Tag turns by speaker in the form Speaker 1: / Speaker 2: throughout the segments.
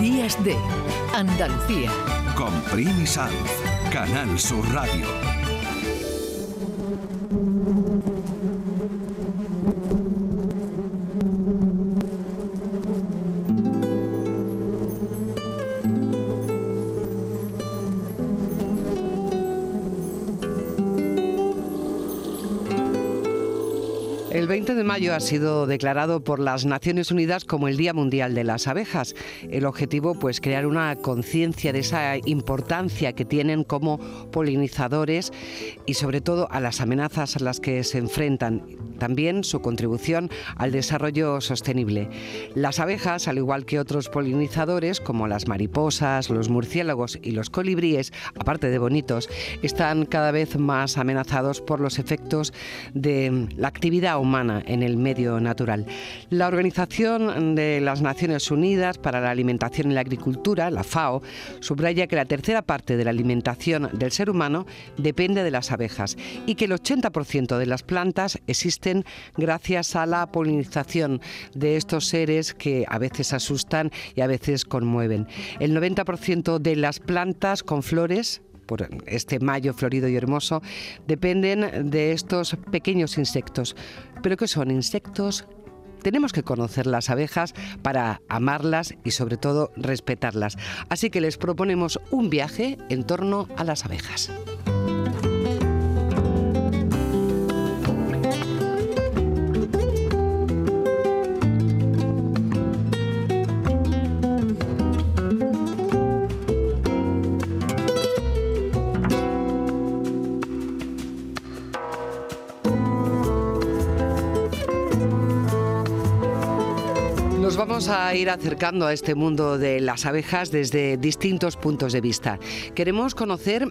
Speaker 1: Días de Andalucía.
Speaker 2: Con Primi Sanz, Canal Sur Radio.
Speaker 3: Mayo ha sido declarado por las Naciones Unidas como el Día Mundial de las Abejas. El objetivo, pues, crear una conciencia de esa importancia que tienen como polinizadores y, sobre todo, a las amenazas a las que se enfrentan. También su contribución al desarrollo sostenible. Las abejas, al igual que otros polinizadores, como las mariposas, los murciélagos y los colibríes, aparte de bonitos, están cada vez más amenazados por los efectos de la actividad humana en el medio natural. La Organización de las Naciones Unidas para la Alimentación y la Agricultura, la FAO, subraya que la tercera parte de la alimentación del ser humano depende de las abejas y que el 80% de las plantas gracias a la polinización de estos seres que a veces asustan y a veces conmueven. El 90% de las plantas con flores por este mayo florido y hermoso, dependen de estos pequeños insectos. ¿Pero qué son? Insectos tenemos que conocer las abejas para amarlas y sobre todo respetarlas. Así que les proponemos un viaje en torno a las abejas. Vamos a ir acercando a este mundo de las abejas desde distintos puntos de vista. Queremos conocer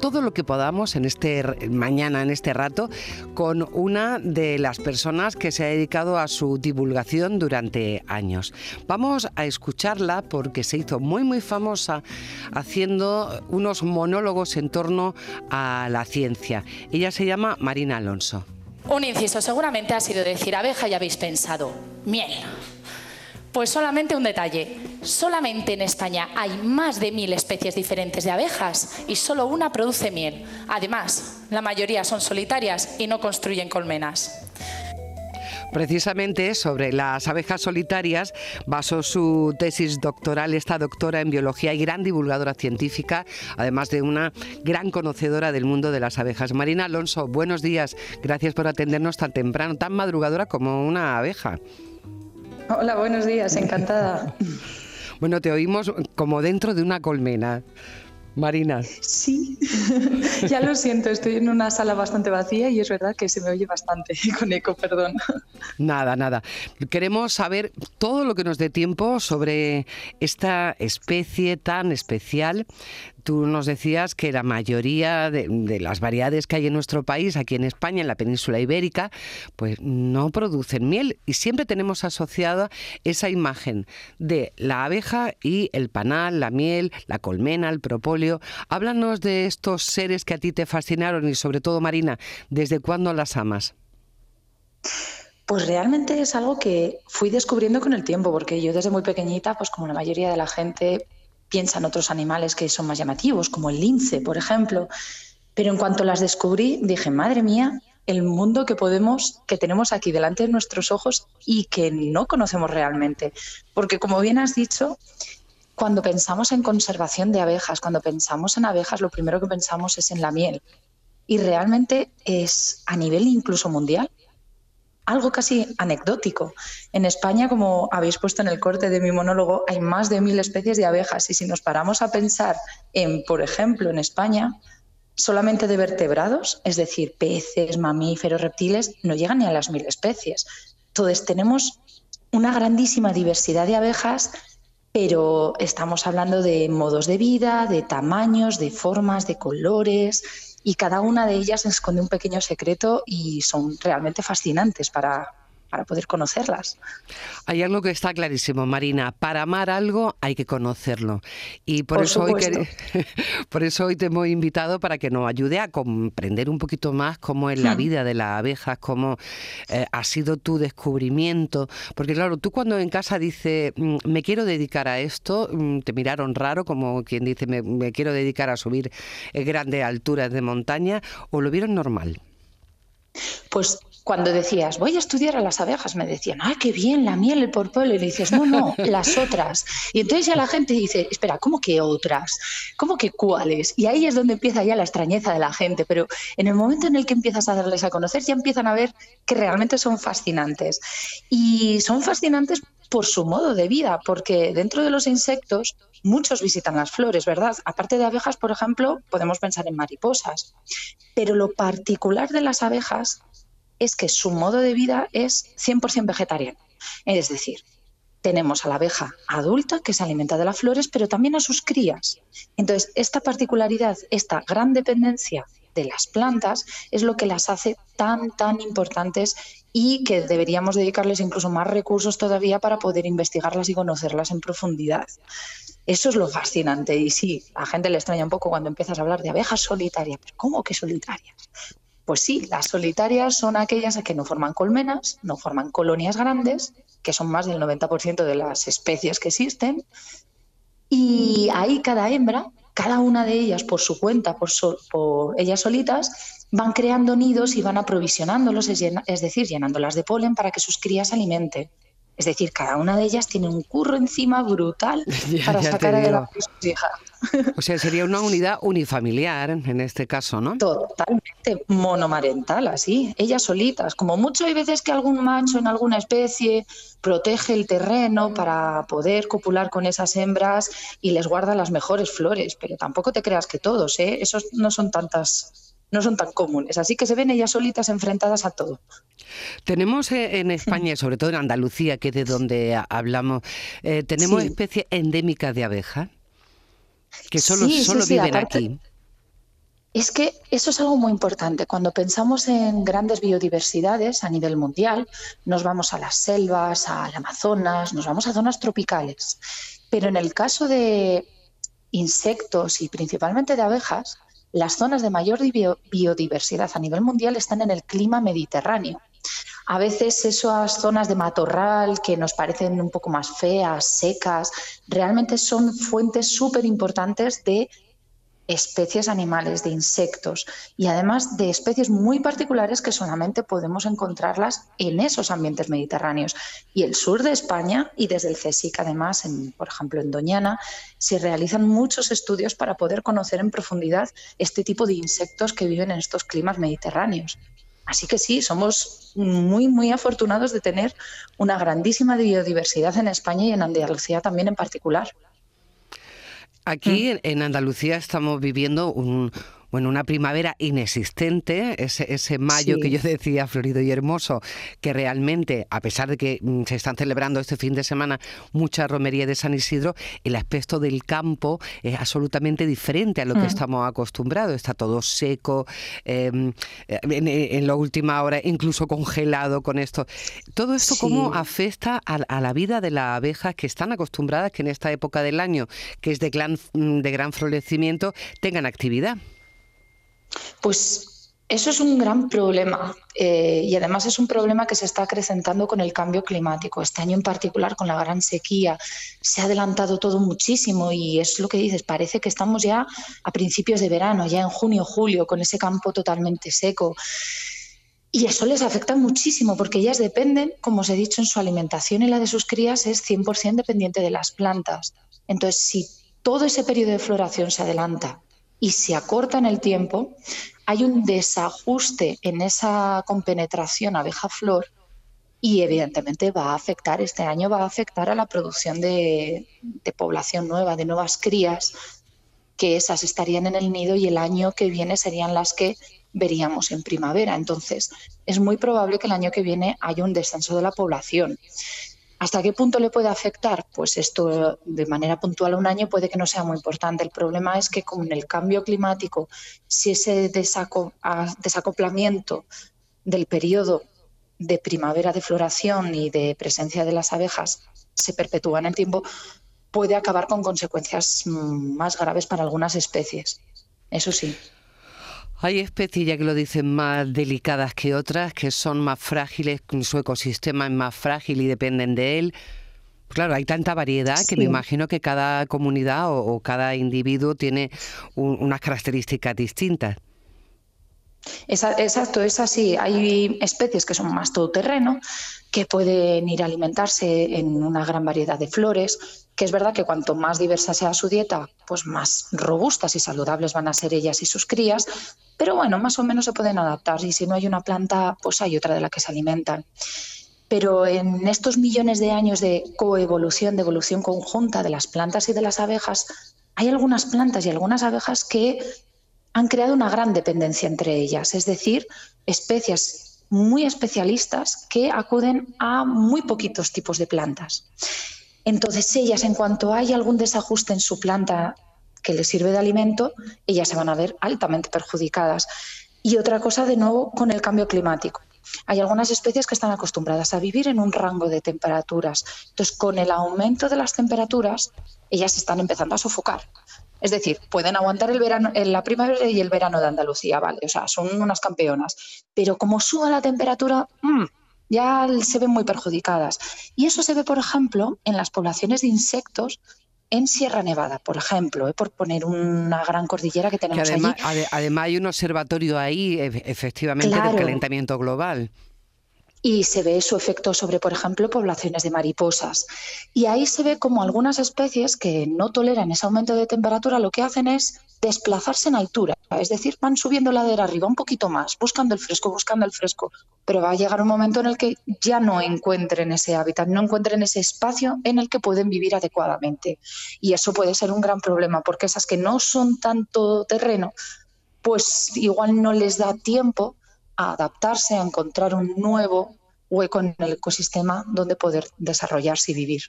Speaker 3: todo lo que podamos en este mañana, en este rato, con una de las personas que se ha dedicado a su divulgación durante años. Vamos a escucharla porque se hizo muy muy famosa haciendo unos monólogos en torno a la ciencia. Ella se llama Marina Alonso.
Speaker 4: Un inciso seguramente ha sido decir abeja y habéis pensado miel. Pues solamente un detalle. Solamente en España hay más de mil especies diferentes de abejas y solo una produce miel. Además, la mayoría son solitarias y no construyen colmenas.
Speaker 3: Precisamente sobre las abejas solitarias basó su tesis doctoral esta doctora en biología y gran divulgadora científica, además de una gran conocedora del mundo de las abejas. Marina Alonso, buenos días. Gracias por atendernos tan temprano, tan madrugadora como una abeja.
Speaker 5: Hola, buenos días, encantada.
Speaker 3: Bueno, te oímos como dentro de una colmena. Marina.
Speaker 5: Sí, ya lo siento, estoy en una sala bastante vacía y es verdad que se me oye bastante con eco, perdón.
Speaker 3: Nada, nada. Queremos saber todo lo que nos dé tiempo sobre esta especie tan especial tú nos decías que la mayoría de, las variedades que hay en nuestro país, aquí en España, en la península ibérica, pues no producen miel y siempre tenemos asociada esa imagen de la abeja y el panal, la miel, la colmena, el propóleo. Háblanos de estos seres que a ti te fascinaron y sobre todo, Marina, ¿desde cuándo las amas?
Speaker 5: Pues realmente es algo que fui descubriendo con el tiempo, porque yo desde muy pequeñita, pues como la mayoría de la gente, piensan otros animales que son más llamativos, como el lince, por ejemplo. Pero en cuanto las descubrí, dije, madre mía, el mundo que podemos, que tenemos aquí delante de nuestros ojos y que no conocemos realmente. Porque como bien has dicho, cuando pensamos en conservación de abejas, cuando pensamos en abejas, lo primero que pensamos es en la miel. Y realmente es a nivel incluso mundial algo casi anecdótico. En España, como habéis puesto en el corte de mi monólogo, hay más de mil especies de abejas y si nos paramos a pensar en, por ejemplo, en España, solamente de vertebrados, es decir, peces, mamíferos, reptiles, no llegan ni a las mil especies. Entonces tenemos una grandísima diversidad de abejas, pero estamos hablando de modos de vida, de tamaños, de formas, de colores, y cada una de ellas esconde un pequeño secreto y son realmente fascinantes para, para poder conocerlas.
Speaker 3: Hay algo que está clarísimo, Marina. Para amar algo hay que conocerlo. Y por, eso, hoy por eso hoy te hemos invitado para que nos ayude a comprender un poquito más cómo es la hmm. vida de las abejas, cómo eh, ha sido tu descubrimiento. Porque claro, tú cuando en casa dices, mm, me quiero dedicar a esto, mm, te miraron raro, como quien dice, me, me quiero dedicar a subir eh, grandes alturas de montaña, o lo vieron normal.
Speaker 5: Pues cuando decías, voy a estudiar a las abejas, me decían, ah, qué bien, la miel, el porpolo. Y le dices, no, no, las otras. Y entonces ya la gente dice, espera, ¿cómo que otras? ¿Cómo que cuáles? Y ahí es donde empieza ya la extrañeza de la gente. Pero en el momento en el que empiezas a darles a conocer, ya empiezan a ver que realmente son fascinantes. Y son fascinantes por su modo de vida, porque dentro de los insectos muchos visitan las flores, ¿verdad? Aparte de abejas, por ejemplo, podemos pensar en mariposas. Pero lo particular de las abejas es que su modo de vida es 100% vegetariano. Es decir, tenemos a la abeja adulta que se alimenta de las flores, pero también a sus crías. Entonces, esta particularidad, esta gran dependencia de las plantas es lo que las hace tan, tan importantes y que deberíamos dedicarles incluso más recursos todavía para poder investigarlas y conocerlas en profundidad. Eso es lo fascinante. Y sí, a la gente le extraña un poco cuando empiezas a hablar de abejas solitarias. ¿Cómo que solitarias? Pues sí, las solitarias son aquellas que no forman colmenas, no forman colonias grandes, que son más del 90% de las especies que existen. Y ahí cada hembra, cada una de ellas por su cuenta, por, por ellas solitas, van creando nidos y van aprovisionándolos, es, decir, llenándolas de polen para que sus crías se alimenten. Es decir, cada una de ellas tiene un curro encima brutal para sacar a la sus hijas.
Speaker 3: O sea, sería una unidad unifamiliar en este caso, ¿no?
Speaker 5: Totalmente monomarental, así, ellas solitas. Como mucho hay veces que algún macho en alguna especie protege el terreno para poder copular con esas hembras y les guarda las mejores flores, pero tampoco te creas que todos, ¿eh? Esos no son tantas no son tan comunes. Así que se ven ellas solitas enfrentadas a todo.
Speaker 3: Tenemos eh, en España, sobre todo en Andalucía, que es de donde hablamos, eh, tenemos especies endémicas de abeja que solo, solo viven aquí.
Speaker 5: Es que eso es algo muy importante. Cuando pensamos en grandes biodiversidades a nivel mundial, nos vamos a las selvas, al Amazonas, nos vamos a zonas tropicales. Pero en el caso de insectos y principalmente de abejas, las zonas de mayor biodiversidad a nivel mundial están en el clima mediterráneo. A veces esas zonas de matorral que nos parecen un poco más feas, secas, realmente son fuentes súper importantes de especies animales, de insectos y además de especies muy particulares que solamente podemos encontrarlas en esos ambientes mediterráneos. Y el sur de España y desde el CSIC además, en, por ejemplo en Doñana, se realizan muchos estudios para poder conocer en profundidad este tipo de insectos que viven en estos climas mediterráneos. Así que sí, somos muy, muy afortunados de tener una grandísima biodiversidad en España y en Andalucía también en particular.
Speaker 3: Aquí mm. en Andalucía estamos viviendo un, bueno, una primavera inexistente, ese, ese mayo que yo decía florido y hermoso, que realmente, a pesar de que mm, se están celebrando este fin de semana mucha romería de San Isidro, el aspecto del campo es absolutamente diferente a lo que mm. estamos acostumbrados. Está todo seco, em, en, la última hora incluso congelado con esto. Todo esto, ¿cómo afecta a, a, la vida de las abejas que están acostumbradas que en esta época del año, que es de gran, de gran florecimiento, tengan actividad?
Speaker 5: Pues eso es un gran problema eh, y además es un problema que se está acrecentando con el cambio climático. Este año en particular con la gran sequía se ha adelantado todo muchísimo y es lo que dices, parece que estamos ya a principios de verano, ya en junio, julio, con ese campo totalmente seco. Y eso les afecta muchísimo porque ellas dependen, como os he dicho, en su alimentación y la de sus crías es 100% dependiente de las plantas. Entonces, si todo ese periodo de floración se adelanta y se acorta en el tiempo, hay un desajuste en esa compenetración abeja-flor y evidentemente va a afectar, este año va a afectar a la producción de, población nueva, de nuevas crías, que esas estarían en el nido y el año que viene serían las que veríamos en primavera. Entonces, es muy probable que el año que viene haya un descenso de la población. ¿Hasta qué punto le puede afectar? Pues esto de manera puntual a un año puede que no sea muy importante. El problema es que con el cambio climático, si ese desacoplamiento del periodo de primavera de floración y de presencia de las abejas se perpetúa en el tiempo, puede acabar con consecuencias mm, más graves para algunas especies. Eso sí.
Speaker 3: Hay especies, ya que lo dicen, más delicadas que otras, que son más frágiles, su ecosistema es más frágil y dependen de él. Claro, hay tanta variedad que me imagino que cada comunidad o, cada individuo tiene unas características distintas.
Speaker 5: exacto, es así. Hay especies que son más todoterreno, que pueden ir a alimentarse en una gran variedad de flores, que es verdad que cuanto más diversa sea su dieta, pues más robustas y saludables van a ser ellas y sus crías, pero bueno, más o menos se pueden adaptar y si no hay una planta, pues hay otra de la que se alimentan. Pero en estos millones de años de coevolución, de evolución conjunta de las plantas y de las abejas, hay algunas plantas y algunas abejas que han creado una gran dependencia entre ellas, es decir, especies muy especialistas que acuden a muy poquitos tipos de plantas. Entonces ellas, en cuanto hay algún desajuste en su planta que les sirve de alimento, ellas se van a ver altamente perjudicadas. Y otra cosa, de nuevo, con el cambio climático. Hay algunas especies que están acostumbradas a vivir en un rango de temperaturas. Entonces, con el aumento de las temperaturas, ellas están empezando a sofocar. Es decir, pueden aguantar el verano, la primavera y el verano de Andalucía, vale, o sea, son unas campeonas. Pero como suba la temperatura, mm, ya se ven muy perjudicadas. Y eso se ve, por ejemplo, en las poblaciones de insectos en Sierra Nevada, por ejemplo, ¿eh? por poner una gran cordillera que tenemos
Speaker 3: además,
Speaker 5: allí.
Speaker 3: además hay un observatorio ahí, efectivamente, del calentamiento global.
Speaker 5: Y se ve su efecto sobre, por ejemplo, poblaciones de mariposas. Y ahí se ve como algunas especies que no toleran ese aumento de temperatura lo que hacen es desplazarse en altura, es decir, van subiendo ladera arriba un poquito más, buscando el fresco, buscando el fresco, pero va a llegar un momento en el que ya no encuentren ese hábitat, no encuentren ese espacio en el que pueden vivir adecuadamente. Y eso puede ser un gran problema, porque esas que no son tanto terreno, pues igual no les da tiempo a adaptarse, a encontrar un nuevo hueco en el ecosistema donde poder desarrollarse y vivir.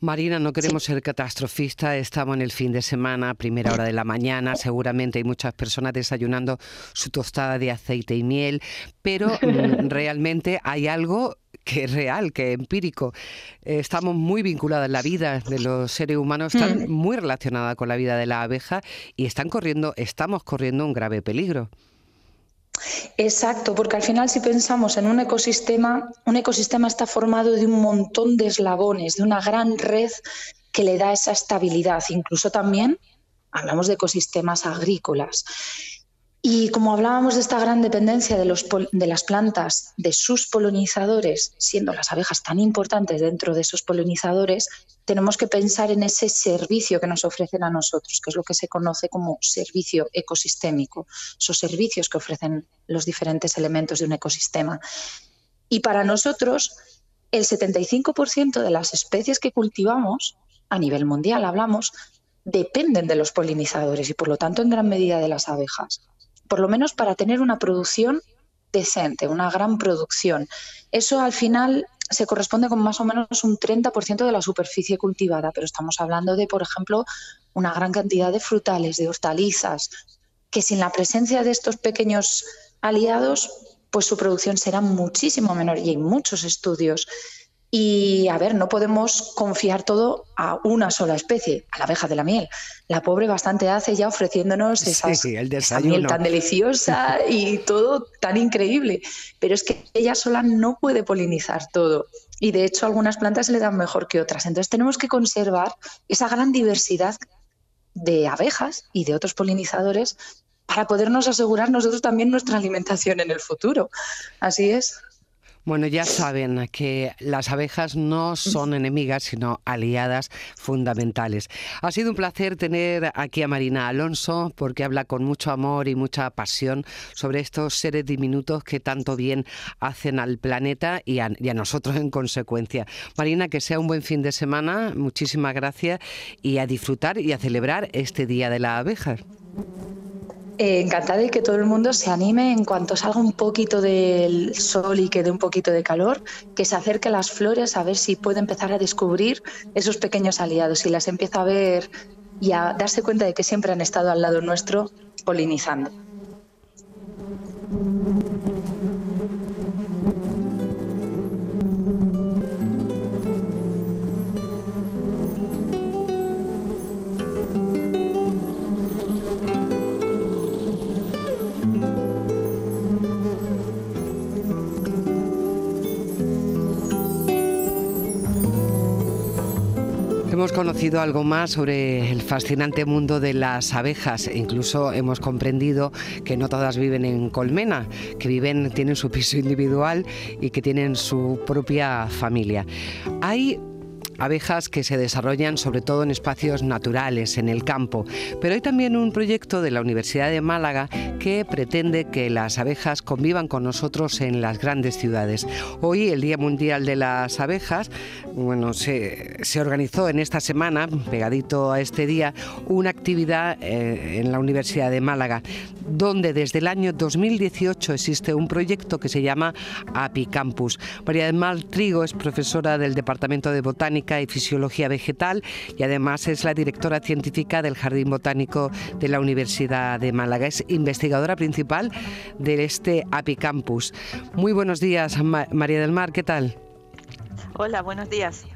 Speaker 3: Marina, no queremos ser catastrofistas, estamos en el fin de semana, primera hora de la mañana, seguramente hay muchas personas desayunando su tostada de aceite y miel, pero mm, realmente hay algo que es real, que es empírico. Estamos muy vinculadas en la vida de los seres humanos, están mm. muy relacionada con la vida de la abeja y están corriendo, estamos corriendo un grave peligro.
Speaker 5: Exacto, porque al final si pensamos en un ecosistema, un ecosistema está formado de un montón de eslabones, de una gran red que le da esa estabilidad. Incluso también hablamos de ecosistemas agrícolas. Y como hablábamos de esta gran dependencia de, los, de, las plantas, de sus polinizadores, siendo las abejas tan importantes dentro de esos polinizadores, tenemos que pensar en ese servicio que nos ofrecen a nosotros, que es lo que se conoce como servicio ecosistémico, esos servicios que ofrecen los diferentes elementos de un ecosistema. Y para nosotros, el 75% de las especies que cultivamos, a nivel mundial hablamos, dependen de los polinizadores y por lo tanto en gran medida de las abejas por lo menos para tener una producción decente, una gran producción. Eso al final se corresponde con más o menos un 30% de la superficie cultivada, pero estamos hablando de, por ejemplo, una gran cantidad de frutales, de hortalizas, que sin la presencia de estos pequeños aliados, pues su producción será muchísimo menor y hay muchos estudios y a ver, no podemos confiar todo a una sola especie, a la abeja de la miel. La pobre bastante hace ya ofreciéndonos esa miel tan deliciosa y todo tan increíble. Pero es que ella sola no puede polinizar todo. Y de hecho algunas plantas se le dan mejor que otras. Entonces tenemos que conservar esa gran diversidad de abejas y de otros polinizadores para podernos asegurar nosotros también nuestra alimentación en el futuro. Así es.
Speaker 3: Bueno, ya saben que las abejas no son enemigas, sino aliadas fundamentales. Ha sido un placer tener aquí a Marina Alonso, porque habla con mucho amor y mucha pasión sobre estos seres diminutos que tanto bien hacen al planeta y a, nosotros en consecuencia. Marina, que sea un buen fin de semana, muchísimas gracias y a disfrutar y a celebrar este Día de la Abeja.
Speaker 5: Eh, encantada de que todo el mundo se anime en cuanto salga un poquito del sol y quede un poquito de calor, que se acerque a las flores a ver si puede empezar a descubrir esos pequeños aliados y las empieza a ver y a darse cuenta de que siempre han estado al lado nuestro polinizando.
Speaker 3: Hemos conocido algo más sobre el fascinante mundo de las abejas incluso hemos comprendido que no todas viven en colmena, que viven, tienen su piso individual y que tienen su propia familia. Hay abejas que se desarrollan sobre todo en espacios naturales, en el campo. Pero hay también un proyecto de la Universidad de Málaga que pretende que las abejas convivan con nosotros en las grandes ciudades. Hoy, el Día Mundial de las Abejas, bueno, se, organizó en esta semana, pegadito a este día, una actividad eh, en la Universidad de Málaga, donde desde el año 2018 existe un proyecto que se llama Apicampus. María del Mar Trigo es profesora del Departamento de Botánica y Fisiología Vegetal y además es la directora científica del Jardín Botánico de la Universidad de Málaga. Es investigadora principal de este Apicampus. Muy buenos días, María del Mar, ¿qué tal?
Speaker 6: Hola, buenos días.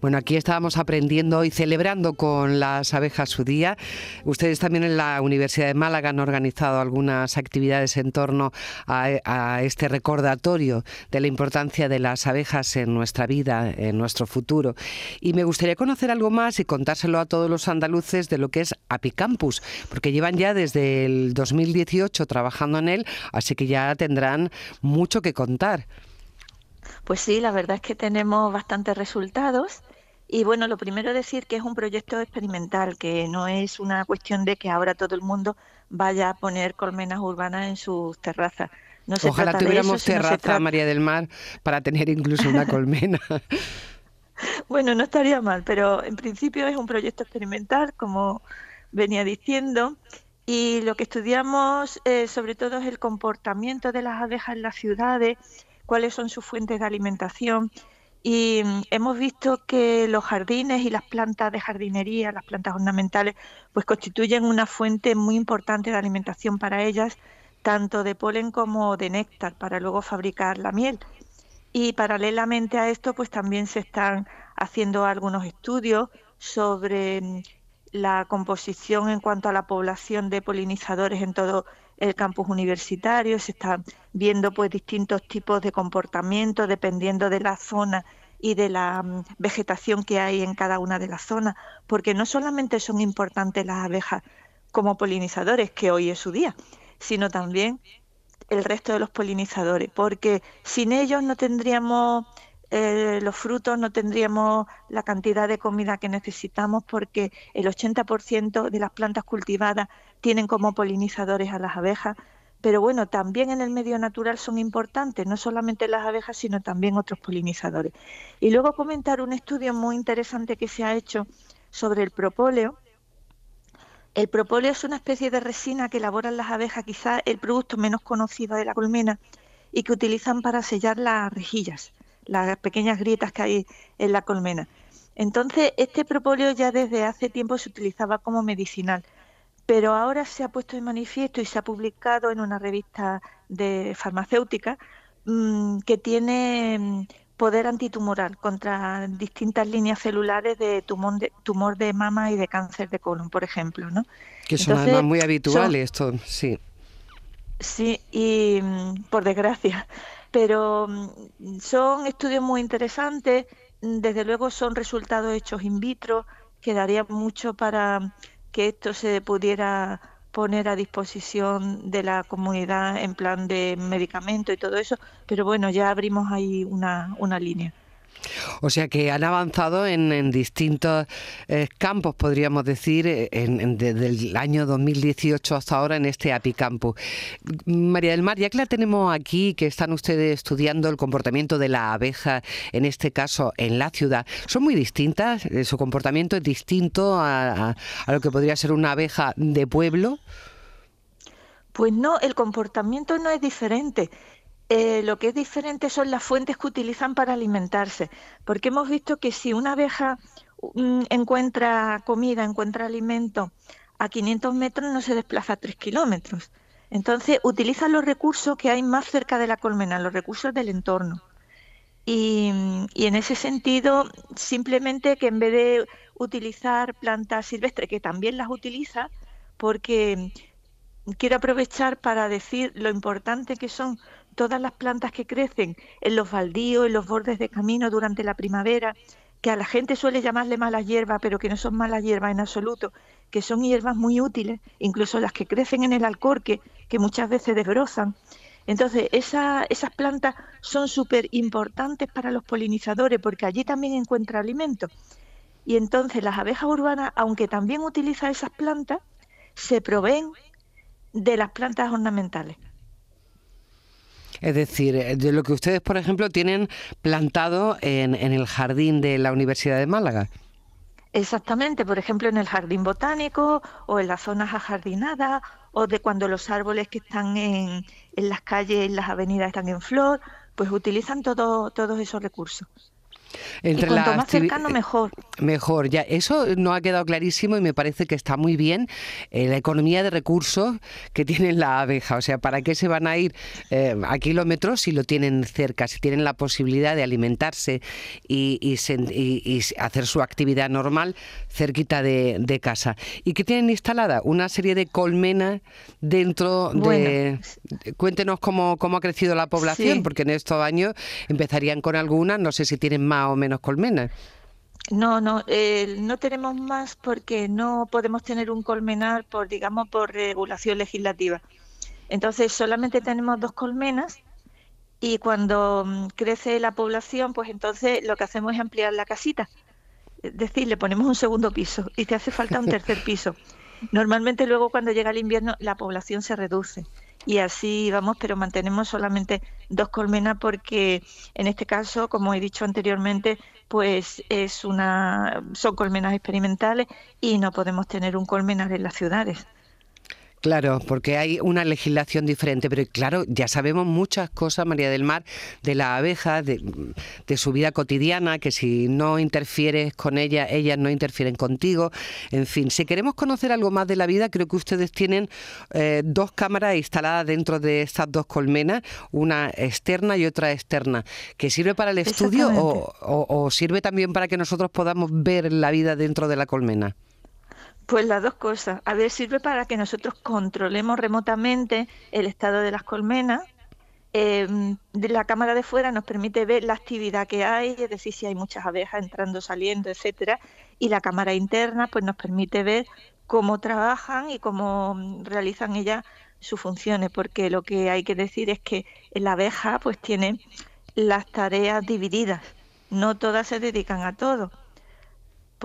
Speaker 3: Bueno, aquí estábamos aprendiendo y celebrando con las abejas su día. Ustedes también en la Universidad de Málaga han organizado algunas actividades en torno a, este recordatorio de la importancia de las abejas en nuestra vida, en nuestro futuro. Y me gustaría conocer algo más y contárselo a todos los andaluces de lo que es Apicampus, porque llevan ya desde el 2018 trabajando en él, así que ya tendrán mucho que contar.
Speaker 6: Pues sí, la verdad es que tenemos bastantes resultados. Y bueno, lo primero es decir que es un proyecto experimental, que no es una cuestión de que ahora todo el mundo vaya a poner colmenas urbanas en sus terrazas.
Speaker 3: No Ojalá tuviéramos terraza, María del Mar, para tener incluso una colmena.
Speaker 6: bueno, no estaría mal, pero en principio es un proyecto experimental, como venía diciendo, y lo que estudiamos eh, sobre todo es el comportamiento de las abejas en las ciudades cuáles son sus fuentes de alimentación. Y mm, hemos visto que los jardines y las plantas de jardinería, las plantas ornamentales, pues constituyen una fuente muy importante de alimentación para ellas, tanto de polen como de néctar, para luego fabricar la miel. Y paralelamente a esto, pues también se están haciendo algunos estudios sobre mm, la composición en cuanto a la población de polinizadores en todo el campus universitario, se están viendo pues distintos tipos de comportamiento dependiendo de la zona y de la mm, vegetación que hay en cada una de las zonas, porque no solamente son importantes las abejas como polinizadores, que hoy es su día, sino también el resto de los polinizadores, porque sin ellos no tendríamos eh, los frutos, no tendríamos la cantidad de comida que necesitamos, porque el 80% de las plantas cultivadas tienen como polinizadores a las abejas, pero bueno, también en el medio natural son importantes, no solamente las abejas, sino también otros polinizadores. Y luego comentar un estudio muy interesante que se ha hecho sobre el propóleo. El propóleo es una especie de resina que elaboran las abejas, quizás el producto menos conocido de la colmena, y que utilizan para sellar las rejillas, las pequeñas grietas que hay en la colmena. Entonces, este propóleo ya desde hace tiempo se utilizaba como medicinal pero ahora se ha puesto de manifiesto y se ha publicado en una revista de farmacéutica mm, que tiene mm, poder antitumoral contra distintas líneas celulares de tumor de, tumor de mama y de cáncer de colon, por ejemplo, ¿no?
Speaker 3: Que son además muy habituales esto, sí.
Speaker 6: Sí, y mm, por desgracia, pero son estudios muy interesantes, desde luego son resultados hechos in vitro, quedaría mucho para que esto se pudiera poner a disposición de la comunidad en plan de medicamento y todo eso, pero bueno, ya abrimos ahí una, una línea.
Speaker 3: O sea que han avanzado en, distintos eh, campos, podríamos decir, eh, desde el año 2018 hasta ahora en este Apicampo. María del Mar, ya que la tenemos aquí, que están ustedes estudiando el comportamiento de la abeja, en este caso en la ciudad, ¿son muy distintas? Eh, ¿Su comportamiento es distinto a lo que podría ser una abeja de pueblo?
Speaker 6: Pues no, el comportamiento no es diferente. Eh, lo que es diferente son las fuentes que utilizan para alimentarse, porque hemos visto que si una abeja mm, encuentra comida, encuentra alimento a 500 metros, no se desplaza a 3 kilómetros. Entonces, utilizan los recursos que hay más cerca de la colmena, los recursos del entorno. Y, y, en ese sentido, simplemente que en vez de utilizar plantas silvestres, que también las utiliza, porque quiero aprovechar para decir lo importante que son todas las plantas que crecen en los baldíos, en los bordes de camino durante la primavera, que a la gente suele llamarle malas hierbas, pero que no son malas hierbas en absoluto, que son hierbas muy útiles, incluso las que crecen en el alcorque, que muchas veces desbrozan. Entonces, esas plantas son súper importantes para los polinizadores porque allí también encuentra alimento. Y entonces las abejas urbanas, aunque también utilizan esas plantas, se proveen de las plantas ornamentales.
Speaker 3: Es decir, eh, de lo que ustedes, por ejemplo, tienen plantado en, el jardín de la Universidad de Málaga.
Speaker 6: Exactamente, por ejemplo, en el jardín botánico o en las zonas ajardinadas o de cuando los árboles que están en, en las calles, en las avenidas están en flor, pues utilizan todo, todos esos recursos. Entre y cuanto más cercano, mejor.
Speaker 3: Mejor, ya. Eso no ha quedado clarísimo y me parece que está muy bien eh, la economía de recursos que tiene la abeja. O sea, ¿para qué se van a ir eh, a kilómetros si lo tienen cerca, si tienen la posibilidad de alimentarse y, hacer su actividad normal cerquita de, casa? ¿Y qué tienen instalada? Una serie de colmenas dentro de... Cuéntenos cómo, cómo ha crecido la población, porque en estos años empezarían con algunas, no sé si tienen más o menos colmenas.
Speaker 6: No, no, eh, no tenemos más porque no podemos tener un colmenar por, digamos, por regulación legislativa. Entonces solamente tenemos dos colmenas y cuando mm, crece la población, pues entonces lo que hacemos es ampliar la casita. Es decir, le ponemos un segundo piso y te hace falta un tercer piso. Normalmente luego cuando llega el invierno la población se reduce y así vamos, pero mantenemos solamente dos colmenas porque en este caso, como he dicho anteriormente, pues es una son colmenas experimentales y no podemos tener un colmenar en las ciudades.
Speaker 3: Claro, porque hay una legislación diferente, pero claro, ya sabemos muchas cosas, María del Mar, de la abeja, de, su vida cotidiana, que si no interfieres con ella, ellas no interfieren contigo. En fin, si queremos conocer algo más de la vida, creo que ustedes tienen eh, dos cámaras instaladas dentro de estas dos colmenas, una externa y otra externa, que sirve para el estudio o sirve también para que nosotros podamos ver la vida dentro de la colmena.
Speaker 6: Pues las dos cosas. A ver, sirve para que nosotros controlemos remotamente el estado de las colmenas. Em, la cámara de fuera nos permite ver la actividad que hay, es decir, si hay muchas abejas entrando, saliendo, etcétera. Y la cámara interna, pues nos permite ver cómo trabajan y cómo realizan ellas sus funciones, porque lo que hay que decir es que la abeja, pues tiene las tareas divididas. No todas se dedican a todo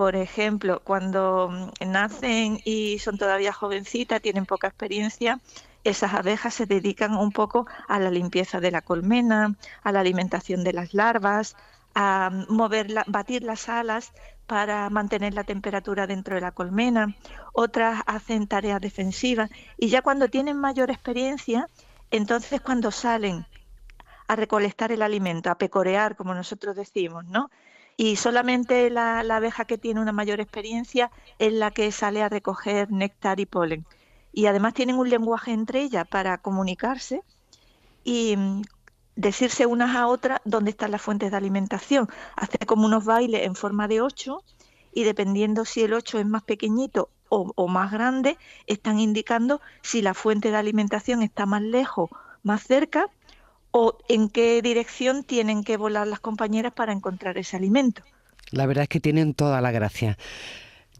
Speaker 6: por ejemplo, cuando mm, nacen y son todavía jovencitas, tienen poca experiencia, esas abejas se dedican un poco a la limpieza de la colmena, a la alimentación de las larvas, a mm, mover batir las alas para mantener la temperatura dentro de la colmena, otras hacen tareas defensivas y ya cuando tienen mayor experiencia, entonces cuando salen a recolectar el alimento, a pecorear, como nosotros decimos, ¿no? Y solamente la, abeja que tiene una mayor experiencia es la que sale a recoger néctar y polen. Y además tienen un lenguaje entre ellas para comunicarse y mm, decirse unas a otras dónde están las fuentes de alimentación. Hace como unos bailes en forma de ocho y dependiendo si el ocho es más pequeñito o más grande, están indicando si la fuente de alimentación está más lejos, más cerca o en qué dirección tienen que volar las compañeras para encontrar ese alimento.
Speaker 3: La verdad es que tienen toda la gracia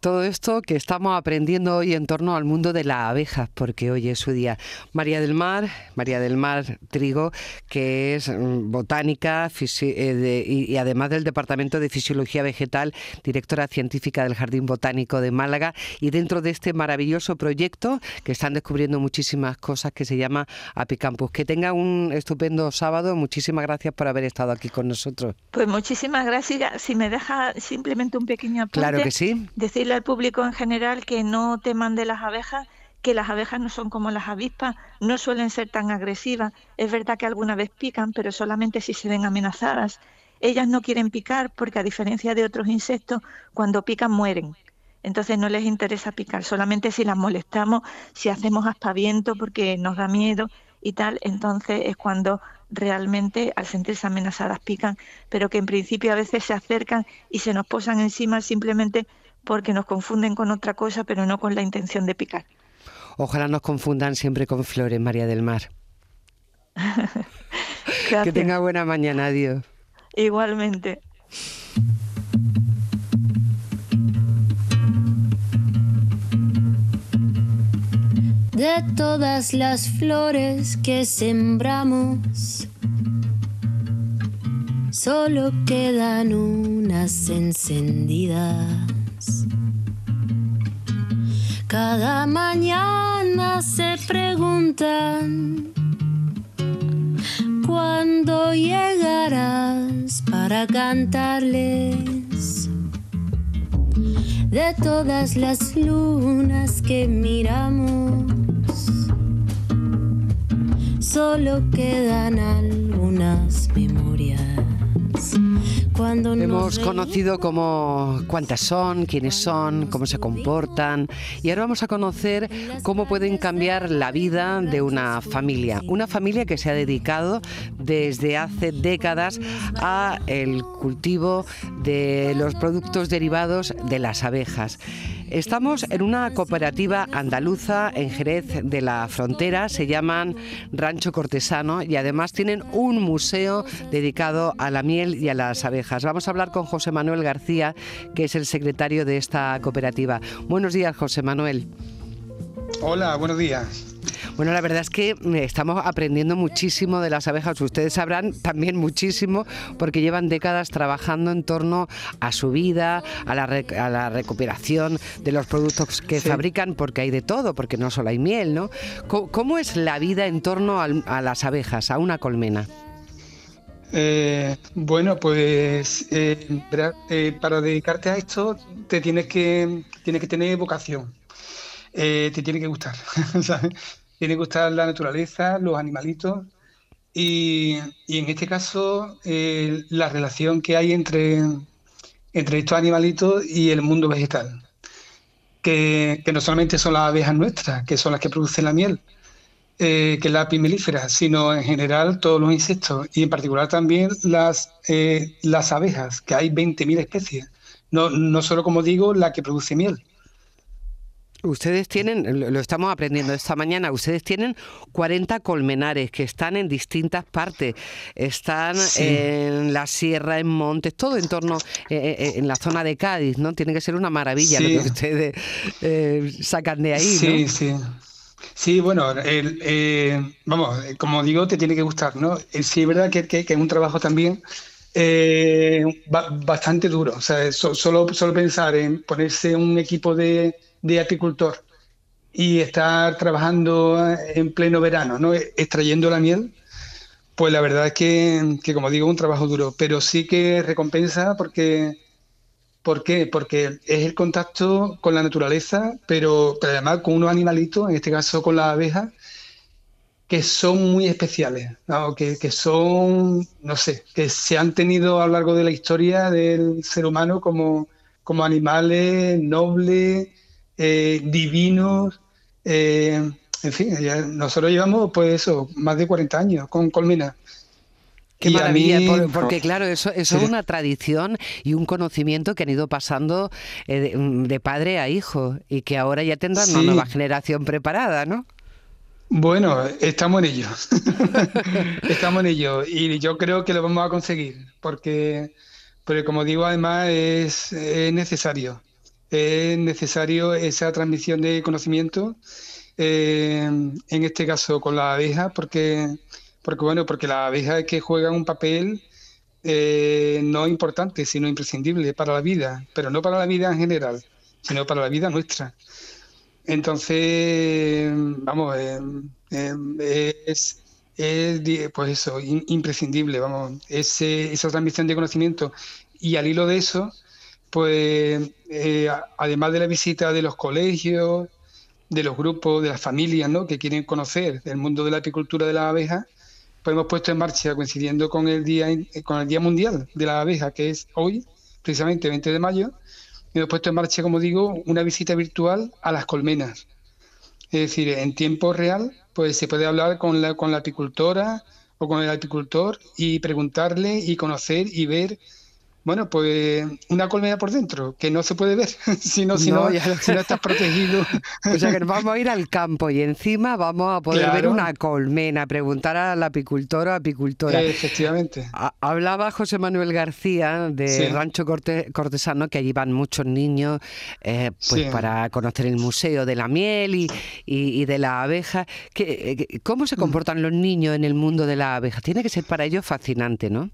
Speaker 3: todo esto que estamos aprendiendo hoy en torno al mundo de las abejas, porque hoy es su día. María del Mar, María del Mar Trigo, que es mm, botánica eh, y, además del Departamento de Fisiología Vegetal, directora científica del Jardín Botánico de Málaga, y dentro de este maravilloso proyecto que están descubriendo muchísimas cosas que se llama Apicampus. Que tenga un estupendo sábado. Muchísimas gracias por haber estado aquí con nosotros.
Speaker 6: Pues muchísimas gracias. Si me deja simplemente un pequeño apunte.
Speaker 3: Claro que sí.
Speaker 6: Decirle al público en general que no teman de las abejas, que las abejas no son como las avispas, no suelen ser tan agresivas. Es verdad que alguna vez pican, pero solamente si se ven amenazadas. Ellas no quieren picar porque a diferencia de otros insectos, cuando pican mueren. Entonces no les interesa picar, solamente si las molestamos, si hacemos aspaviento porque nos da miedo y tal, entonces es cuando realmente al sentirse amenazadas pican, pero que en principio a veces se acercan y se nos posan encima simplemente porque nos confunden con otra cosa, pero no con la intención de picar.
Speaker 3: Ojalá nos confundan siempre con flores, María del Mar. que tenga buena mañana, adiós.
Speaker 6: Igualmente.
Speaker 7: De todas las flores que sembramos, solo quedan unas encendidas. Cada mañana se preguntan cuándo llegarás para cantarles de todas las lunas que miramos. Solo quedan algunas memorias.
Speaker 3: Hemos conocido cómo, cuántas son, quiénes son, cómo se comportan y ahora vamos a conocer cómo pueden cambiar la vida de una familia. Una familia que se ha dedicado desde hace décadas a el cultivo de los productos derivados de las abejas. Estamos en una cooperativa andaluza en Jerez de la Frontera, se llaman Rancho Cortesano y además tienen un museo dedicado a la miel y a las abejas. Vamos a hablar con José Manuel García, que es el secretario de esta cooperativa. Buenos días, José Manuel.
Speaker 8: Hola, buenos días.
Speaker 3: Bueno, la verdad es que mm, estamos aprendiendo muchísimo de las abejas. Ustedes sabrán también muchísimo porque llevan décadas trabajando en torno a su vida, a la, recuperación de los productos que fabrican, porque hay de todo, porque no solo hay miel, ¿no? ¿Cómo, es la vida en torno a las abejas, a una colmena?
Speaker 8: Eh, bueno, pues eh, eh, para dedicarte a esto te tienes que, tienes que tener vocación. te tiene que gustar. ¿sabes? Tiene que gustar la naturaleza, los animalitos y, en este caso eh, la relación que hay entre, entre estos animalitos y el mundo vegetal. Que, no solamente son las abejas nuestras, que son las que producen la miel, eh, que es la apimelífera, sino en general todos los insectos y en particular también las, eh, las abejas, que hay 20.000 especies. No, no solo, como digo, la que produce miel.
Speaker 3: Ustedes tienen, lo estamos aprendiendo esta mañana, ustedes tienen 40 colmenares que están en distintas partes. Están en la sierra, en montes, todo en torno, eh, eh, eh, en la zona de Cádiz, ¿no? Tiene que ser una maravilla lo que ustedes sacan de ahí,
Speaker 8: sí, Sí, sí. bueno, vamos, como digo, te tiene que gustar, ¿no? Sí, es verdad que, que, es un trabajo también bastante duro. O sea, solo, solo pensar en ponerse un equipo de de apicultor y estar trabajando en pleno verano, ¿no? extrayendo la miel, pues la verdad es que, como digo, un trabajo duro, pero sí que recompensa porque. Porque es el contacto con la naturaleza, pero, además con unos animalitos, en este caso con las abejas, que son muy especiales, que, que, son, no sé, que se han tenido a lo largo de la historia del ser humano como, como animales nobles, eh, divinos. Eh, en fin, nosotros llevamos pues eso, más de 40 años con Colmena.
Speaker 3: Qué maravilla, porque claro, eso, es una tradición y un conocimiento que han ido pasando eh, de, padre a hijo y que ahora ya tendrán una nueva generación preparada, ¿no?
Speaker 8: Bueno, estamos en ello. estamos en ello y yo creo que lo vamos a conseguir porque, porque como digo, además es necesario es necesario esa transmisión de conocimiento, eh, en este caso con la abeja, porque, porque, bueno, porque la abeja es que juega un papel eh, no importante, sino imprescindible para la vida, pero no para la vida en general, sino para la vida nuestra. Entonces, vamos, eh, es, pues eso, imprescindible, vamos, esa transmisión de conocimiento. Y al hilo de eso, pues eh, además de la visita de los colegios, de los grupos, de las familias ¿no? que quieren conocer el mundo de la apicultura de la abeja, pues hemos puesto en marcha, coincidiendo con el Día, con el día Mundial de la Abeja, que es hoy, precisamente 20 de mayo, hemos puesto en marcha, como digo, una visita virtual a las colmenas. Es decir, en tiempo real, pues se puede hablar con la, con la apicultora o con el apicultor y preguntarle y conocer y ver bueno, pues una colmena por dentro, que no se puede ver, si no, si no, si no estás protegido.
Speaker 3: O sea que nos vamos a ir al campo y encima vamos a poder ver una colmena, preguntar al apicultor o apicultora.
Speaker 8: Efectivamente.
Speaker 3: hablaba José Manuel García de Rancho Cortesano, que allí van muchos niños eh, pues para conocer el Museo de la Miel y, y, de la abeja. Eh, ¿Cómo se mm. comportan los niños en el mundo de la abeja? Tiene que ser para ellos fascinante, ¿no?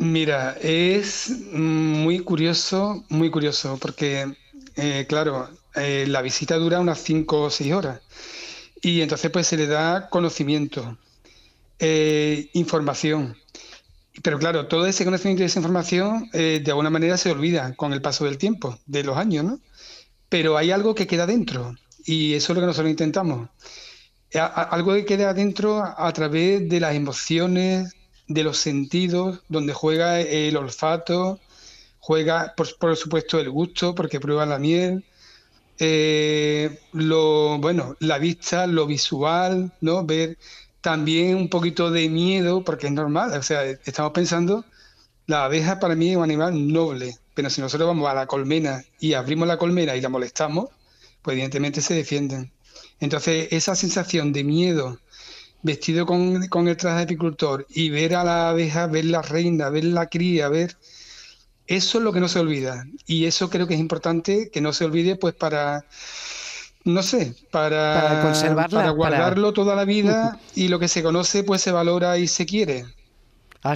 Speaker 8: Mira, es muy curioso, muy curioso, porque, eh, claro, eh, la visita dura unas 5 o 6 horas y entonces pues se le da conocimiento, eh, información. Pero claro, todo ese conocimiento y esa información de alguna manera se olvida con el paso del tiempo, de los años, ¿no? Pero hay algo que queda dentro y eso es lo que nosotros intentamos. algo que queda dentro a través de las emociones, de los sentidos, donde juega el olfato, juega por, supuesto el gusto, porque prueba la miel, eh, lo, bueno, la vista, lo visual, ¿no? Ver también un poquito de miedo, porque es normal, o sea, estamos pensando, la abeja para mí es un animal noble, pero si nosotros vamos a la colmena y abrimos la colmena y la molestamos, pues evidentemente se defienden. Entonces, esa sensación de miedo, vestido con, con, el traje de apicultor y ver a la abeja, ver la reina, ver la cría, ver... Eso es lo que no se olvida. Y eso creo que es importante que no se olvide pues para, no sé, para,
Speaker 3: conservarla,
Speaker 8: para guardarlo toda la vida y lo que se conoce pues se valora y se quiere.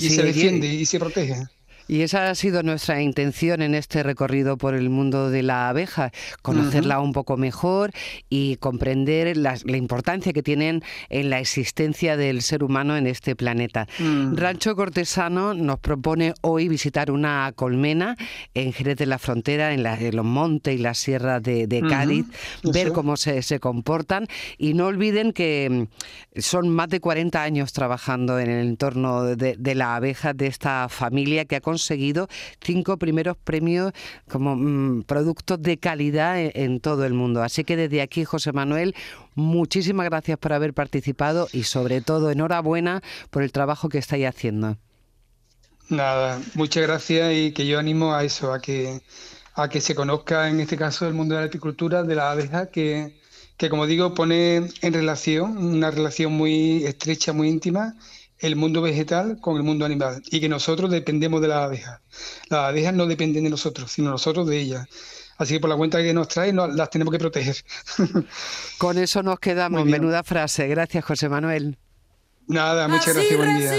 Speaker 8: y se defiende y se protege.
Speaker 3: Y esa ha sido nuestra intención en este recorrido por el mundo de la abeja, conocerla un poco mejor y comprender la, importancia que tienen en la existencia del ser humano en este planeta. Mm. Rancho Cortesano nos propone hoy visitar una colmena en Jerez de la Frontera, en, los montes y la sierra de, Cádiz, ver cómo se, comportan y no olviden que mm, son más de 40 años trabajando en el entorno de, de la abeja de esta familia que ha conseguido cinco primeros premios como mm, productos de calidad en, en todo el mundo. Así que desde aquí, José Manuel, muchísimas gracias por haber participado y sobre todo enhorabuena por el trabajo que estáis haciendo.
Speaker 8: Nada, muchas gracias y que yo animo a eso, a que a que se conozca en este caso el mundo de la apicultura, de la abeja, que, que como digo pone en relación, una relación muy estrecha, muy íntima el mundo vegetal con el mundo animal y que nosotros dependemos de las abejas. Las abejas no dependen de nosotros, sino nosotros de ellas. Así que por la cuenta que nos traen, las tenemos que proteger.
Speaker 3: Con eso nos quedamos. Menuda frase. Gracias, José Manuel.
Speaker 8: Nada, muchas gracias. Buen día.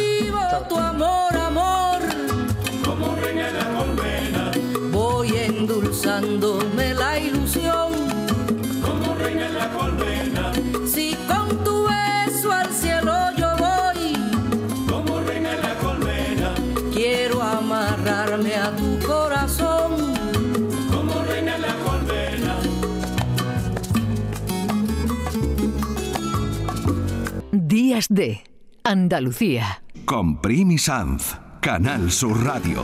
Speaker 1: De Andalucía.
Speaker 2: Con Sanz, Canal Sur Radio.